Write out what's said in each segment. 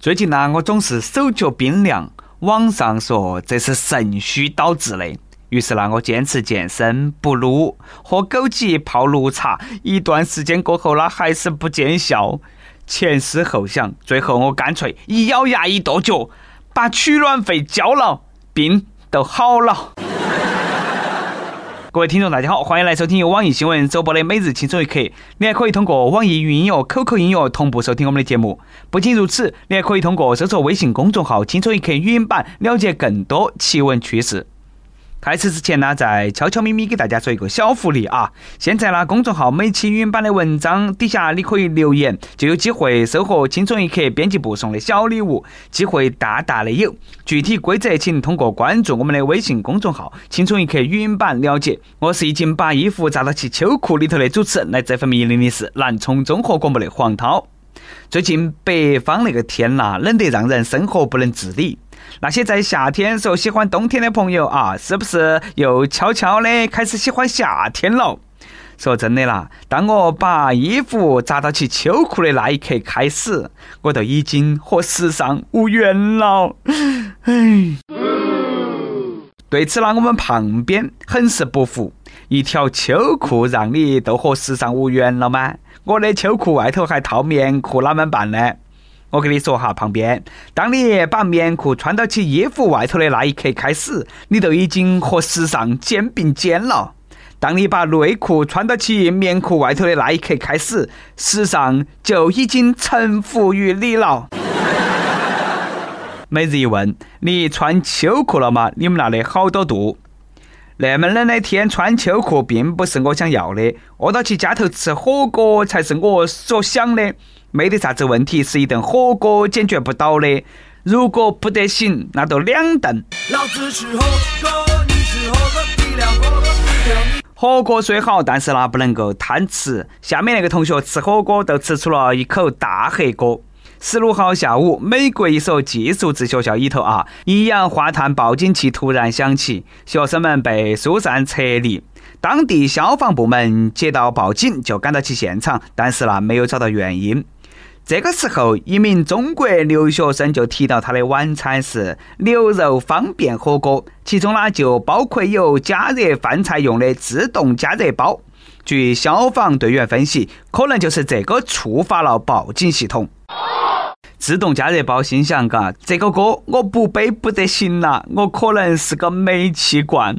最近呢，我总是手脚冰凉，网上说这是肾虚导致的。于是呢，我坚持健身，不撸，喝枸杞泡绿茶。一段时间过后呢，还是不见效。前思后想，最后我干脆一咬牙一跺脚，把取暖费交了，病都好了。各位听众，大家好，欢迎来收听由网易新闻首播的《每日轻松一刻》。你还可以通过网易云音乐、QQ 音乐同步收听我们的节目。不仅如此，你还可以通过搜索微信公众号“轻松一刻”语音版了解更多奇闻趣事。开始之前呢，再悄悄咪咪给大家说一个小福利啊！现在呢，公众号每期语音版的文章底下你可以留言，就有机会收获轻松一刻编辑部送的小礼物，机会大大的有。具体规则请通过关注我们的微信公众号“轻松一刻语音版”了解。我是已经把衣服扎到其秋裤里头的主持人，来这份命令的是南充综合广播的黄涛。最近北方那个天呐，冷得让人生活不能自理。那些在夏天时候喜欢冬天的朋友啊，是不是又悄悄的开始喜欢夏天了？说真的啦，当我把衣服扎到起秋裤的那一刻开始，我都已经和时尚无缘了。唉，对此呢，我们旁边很是不服。一条秋裤让你都和时尚无缘了吗？我的秋裤外头还套棉裤，哪么办呢？我跟你说哈，旁边，当你把棉裤穿到起衣服外头的那一刻开始，你都已经和时尚肩并肩了；当你把内裤穿到起棉裤外头的那一刻开始，时尚就已经臣服于你了。每日一问：你穿秋裤了吗？你们那里好多度？那么冷的天穿秋裤，并不是我想要的，饿到去家头吃火锅才是我所想的。没得啥子问题，是一顿火锅解决不到的。如果不得行，那就两顿。老子吃火锅，你吃火锅，底料火锅火锅虽好，但是那不能够贪吃。下面那个同学吃火锅都吃出了一口大黑锅。十六号下午，美国一所寄宿制学校里头啊，一氧化碳报警器突然响起，学生们被疏散撤离。当地消防部门接到报警就赶到其现场，但是呢，没有找到原因。这个时候，一名中国留学生就提到他的晚餐是牛肉方便火锅，其中呢就包括有加热饭菜用的自动加热包。据消防队员分析，可能就是这个触发了报警系统。自动加热包心想：嘎，这个锅我不背不得行了，我可能是个煤气罐。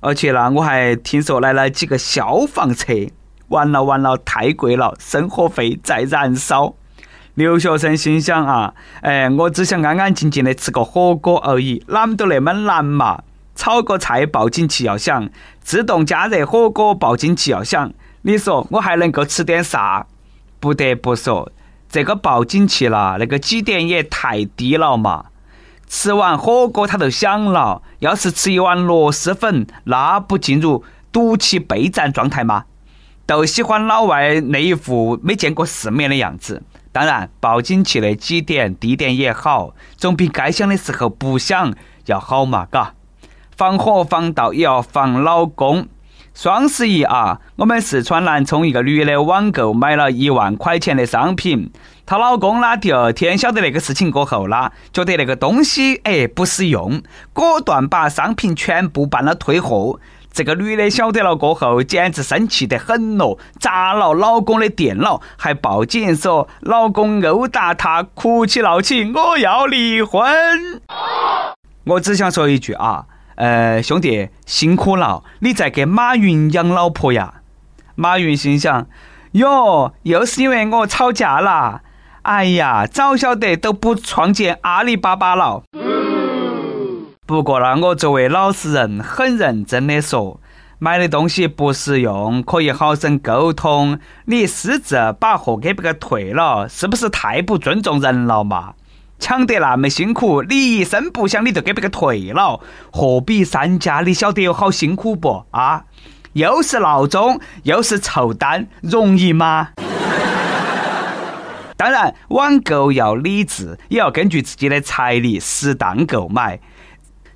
而且呢，我还听说来了几个消防车。完了完了，太贵了，生活费在燃烧。留学生心想啊，哎，我只想安安静静的吃个火锅而已，哪么都那么难嘛？炒个菜报警器要响，自动加热火锅报警器要响，你说我还能够吃点啥？不得不说，这个报警器啦，那个起点也太低了嘛！吃完火锅它就响了，要是吃一碗螺蛳粉，那不进入毒气备战状态吗？都喜欢老外那一副没见过世面的样子。当然，报警器的几点、地点也好，总比该响的时候不响要好嘛，嘎。防火防盗也要防老公。双十一啊，我们四川南充一个女的网购买了一万块钱的商品，她老公呢第二天晓得那个事情过后啦，觉得那个东西哎不实用，果断把商品全部办了退货。这个女的晓得了过后，简直生气得很咯，砸了老公的电脑，还报警说老公殴打她，哭起闹起，我要离婚。我只想说一句啊，呃，兄弟辛苦了，你在给马云养老婆呀？马云心想，哟，又是因为我吵架了。哎呀，早晓得都不创建阿里巴巴了。不过呢，我作为老实人，很认真的说，买的东西不实用，可以好生沟通。你私自把货给别个退了，是不是太不尊重人了嘛？抢得那么辛苦，你一声不响你就给别个退了，货比三家，你晓得有好辛苦不啊？又是闹钟，又是凑单，容易吗？当然，网购要理智，也要根据自己的财力适当购买。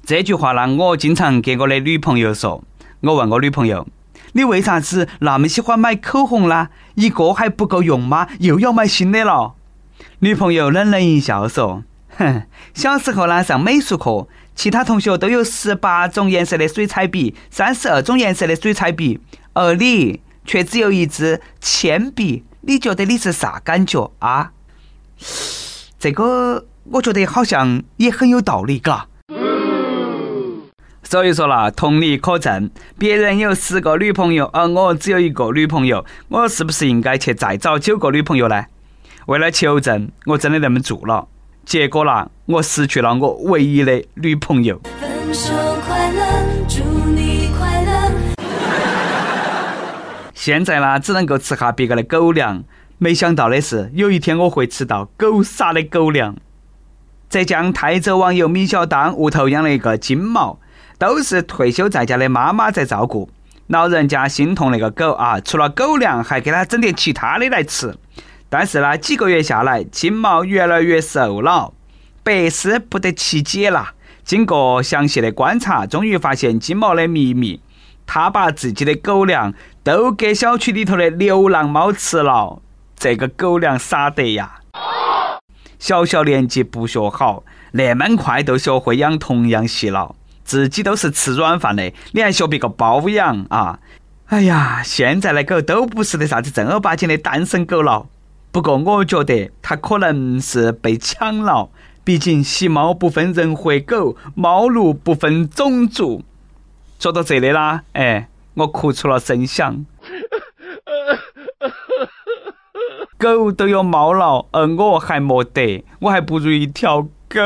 这句话呢，我经常给我的女朋友说。我问我女朋友：“你为啥子那么喜欢买口红呢？一个还不够用吗？又要买新的了？”女朋友冷冷一笑说：“哼，小时候呢上美术课，其他同学都有十八种颜色的水彩笔，三十二种颜色的水彩笔，而你却只有一支铅笔。你觉得你是啥感觉啊？”这个我觉得好像也很有道理，嘎。所以说啦，同理可证，别人有十个女朋友，而我只有一个女朋友，我是不是应该去再找九个女朋友呢？为了求证，我真的那么做了，结果啦，我失去了我唯一的女朋友。分手快乐，祝你快乐。现在呢，只能够吃下别个的狗粮。没想到的是，有一天我会吃到狗撒的狗粮。浙江台州网友米小当屋头养了一个金毛。都是退休在家的妈妈在照顾，老人家心痛那个狗啊，除了狗粮，还给它整点其他的来吃。但是呢，几个月下来，金毛越来越瘦了，百思不得其解了。经过详细的观察，终于发现金毛的秘密：他把自己的狗粮都给小区里头的流浪猫吃了。这个狗粮撒得呀！小小年纪不学好，那么快都学会养童养媳了。自己都是吃软饭的，你还学别个包养啊？哎呀，现在的狗都不是的啥子正儿八经的单身狗了。不过我觉得它可能是被抢了，毕竟喜猫不分人或狗，猫奴不分种族。说到这里啦，哎，我哭出了声响。狗都有猫了，而我还没得，我还不如一条狗。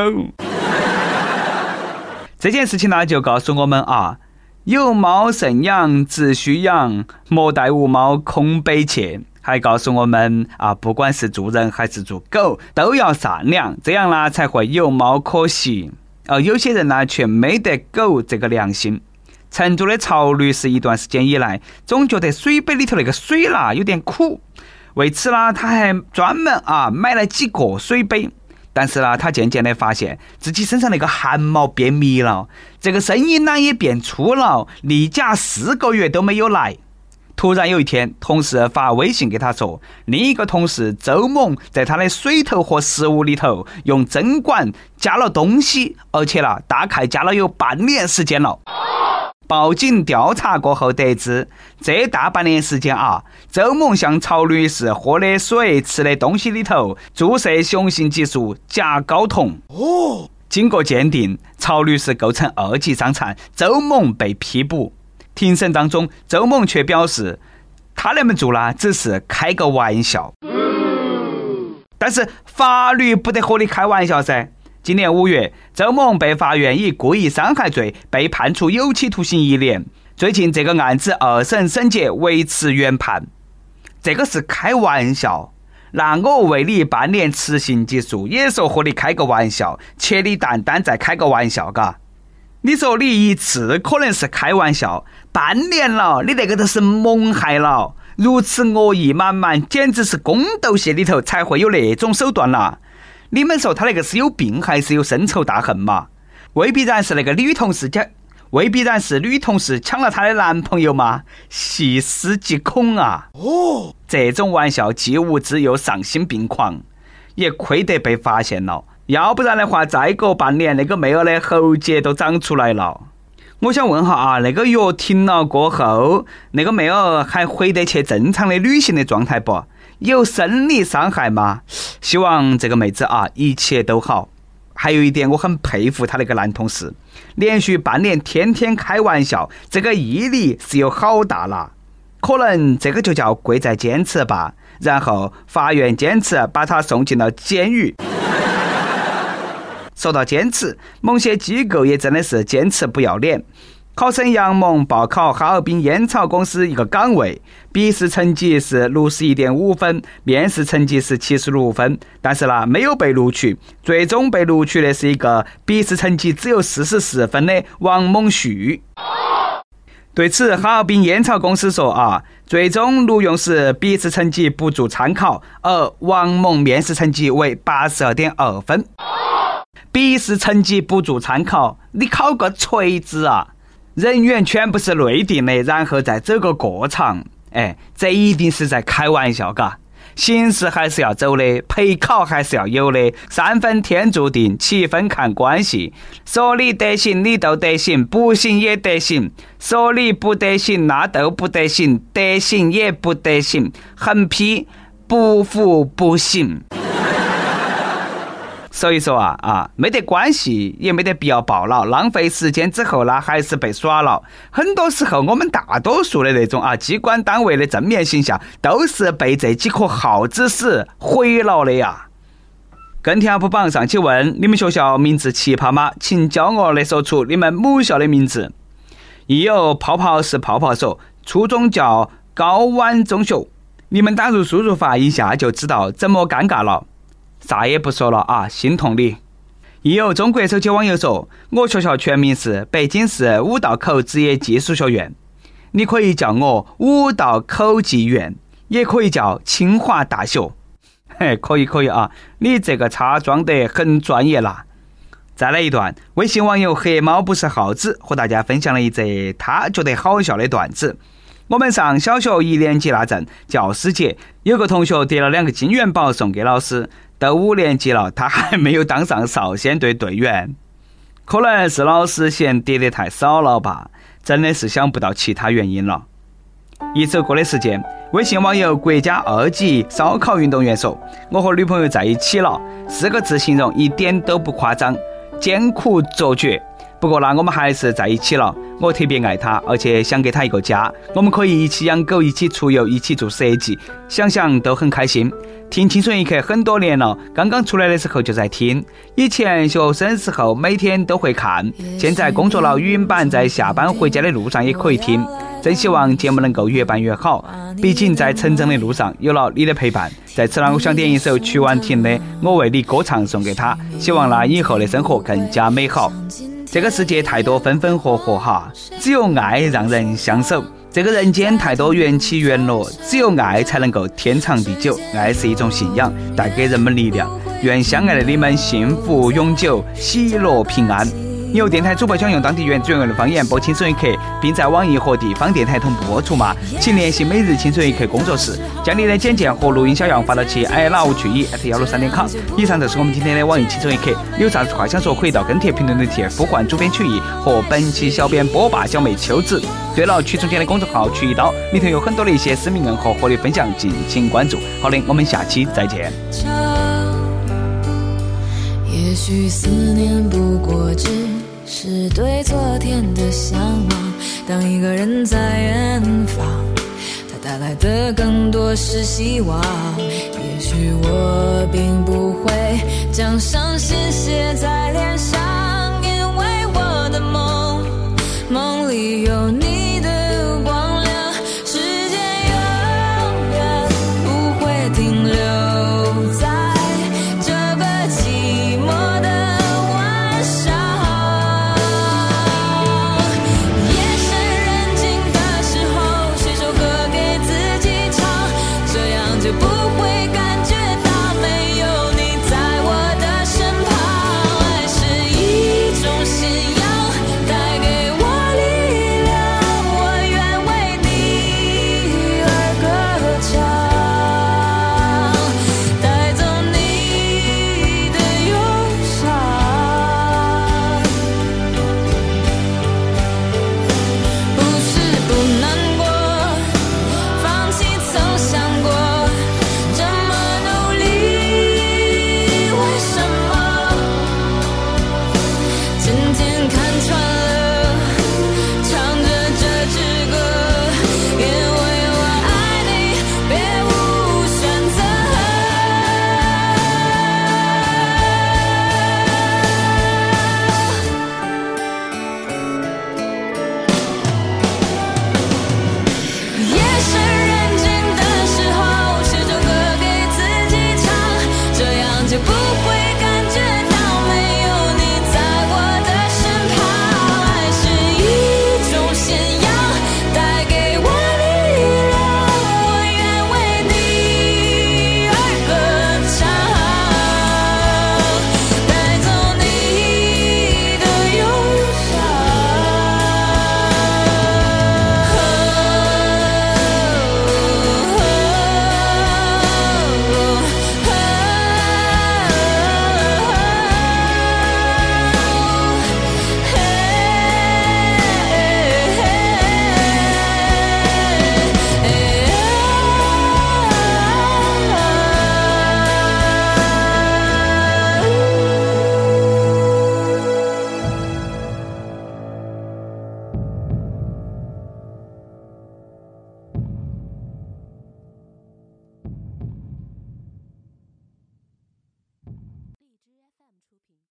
这件事情呢，就告诉我们啊，有猫慎养，只需养，莫待无猫空悲切。还告诉我们啊，不管是做人还是做狗，都要善良，这样呢才会有猫可惜。而有些人呢，却没得狗这个良心。成都的曹律师一段时间以来，总觉得水杯里头那个水啦有点苦，为此呢，他还专门啊买了几个水杯。但是呢，他渐渐的发现自己身上那个汗毛变密了，这个声音呢也变粗了，例假四个月都没有来。突然有一天，同事发微信给他说，另一个同事周某在他的水头和食物里头用针管加了东西，而且呢，大概加了有半年时间了。报警调查过后得知，这大半年时间啊，周某向曹女士喝的水、吃的东西里头注射雄性激素甲睾酮。哦，经过鉴定，曹女士构成二级伤残，周某被批捕。庭审当中，周某却表示，他那么做呢，只是开个玩笑。但是法律不得和你开玩笑噻。今年五月，周某被法院以故意伤害罪被判处有期徒刑一年。最近这个案子二审审结维持原判，这个是开玩笑。那我为你半年吃性激素，也说和你开个玩笑，切你蛋蛋再开个玩笑，嘎？你说你一次可能是开玩笑，半年了，你那个都是蒙害了，如此恶意满满，简直是宫斗戏里头才会有那种手段了。你们说他那个是有病还是有深仇大恨嘛？未必然是那个女同事抢，未必然是女同事抢了她的男朋友嘛？细思极恐啊！哦，这种玩笑既无知又丧心病狂，也亏得被发现了。要不然的话，再过半年那个妹儿的喉结都长出来了。我想问哈啊，那个药停了过后，那个妹儿还回得去正常的旅行的状态不？有生理伤害吗？希望这个妹子啊一切都好。还有一点，我很佩服他那个男同事，连续半年天天开玩笑，这个毅力是有好大了。可能这个就叫贵在坚持吧。然后法院坚持把他送进了监狱。说到坚持，某些机构也真的是坚持不要脸。考生杨某报考哈尔滨烟草公司一个岗位，笔试成绩是六十一点五分，面试成绩是七十六分，但是呢没有被录取。最终被录取的是一个笔试成绩只有四十四分的王某旭。对此，哈尔滨烟草公司说啊，最终录用时笔试成绩不做参考，而王某面试成绩为八十二点二分。笔试成绩不做参考，你考个锤子啊！人员全部是内定的，然后再走个过场，哎，这一定是在开玩笑，嘎！形式还是要走的，陪考还是要有的。三分天注定，七分看关系。说你得行，你都得行；不行也得行。说你不得行，那都不得行；得行也不得行。横批：不服不行。所以说啊啊，没得关系，也没得必要报了，浪费时间之后呢，还是被耍了。很多时候，我们大多数的那种啊，机关单位的正面形象，都是被这几颗耗子屎毁了的呀。跟帖不榜上去问：你们学校名字奇葩吗？请骄傲的说出你们母校的名字。亦有泡泡是泡泡说，初中叫高湾中学。你们打入输入法一下就知道怎么尴尬了。啥也不说了啊，心痛你。亦有中国手机网友说：“我学校全名是北京市五道口职业技术学院，你可以叫我五道口技院，也可以叫清华大学。”嘿，可以可以啊，你这个插装得很专业啦。再来一段，微信网友黑猫不是耗子和大家分享了一则他觉得好笑的段子。我们上小学一年级那阵，教师节，有个同学得了两个金元宝送给老师。都五年级了，他还没有当上少先队队员，可能是老师嫌叠得太少了吧？真的是想不到其他原因了。一首歌的时间，微信网友国家二级烧烤运动员说：“我和女朋友在一起了，四个字形容一点都不夸张，艰苦卓绝。不过呢，我们还是在一起了。我特别爱他，而且想给他一个家，我们可以一起养狗，一起出游，一起做设计，想想都很开心。”听青春一刻很多年了，刚刚出来的时候就在听。以前学生时候每天都会看，现在工作了语音版，在下班回家的路上也可以听。真希望节目能够越办越好，毕竟在成长的路上有了你的陪伴。在此呢，我想点一首曲婉婷的《我为你歌唱》送给他，希望呢以后的生活更加美好。这个世界太多分分合合哈，只有爱让人相守。这个人间太多缘起缘落，只有爱才能够天长地久。爱是一种信仰，带给人们力量。愿相爱的你们幸福永久，喜乐平安。有电台主播想用当地原汁原味的方言播《青春一刻》，并在网易和地方电台同步播出吗？请联系每日《青春一刻》工作室，将你的简介和录音小样发到其 i love 去一 at 幺六三点 com。以上就是我们今天的网易《青春一刻》，有啥子话想说，可以到跟帖评论里贴呼唤主编曲艺和本期小编波霸小妹秋子。对了，曲中间的公众号曲一刀里头有很多的一些私密硬货和你分享，敬请关注。好的，我们下期再见。也许思念不过只。是对昨天的向往。当一个人在远方，他带来的更多是希望。也许我并不会将伤心写在脸上，因为我的梦，梦里有。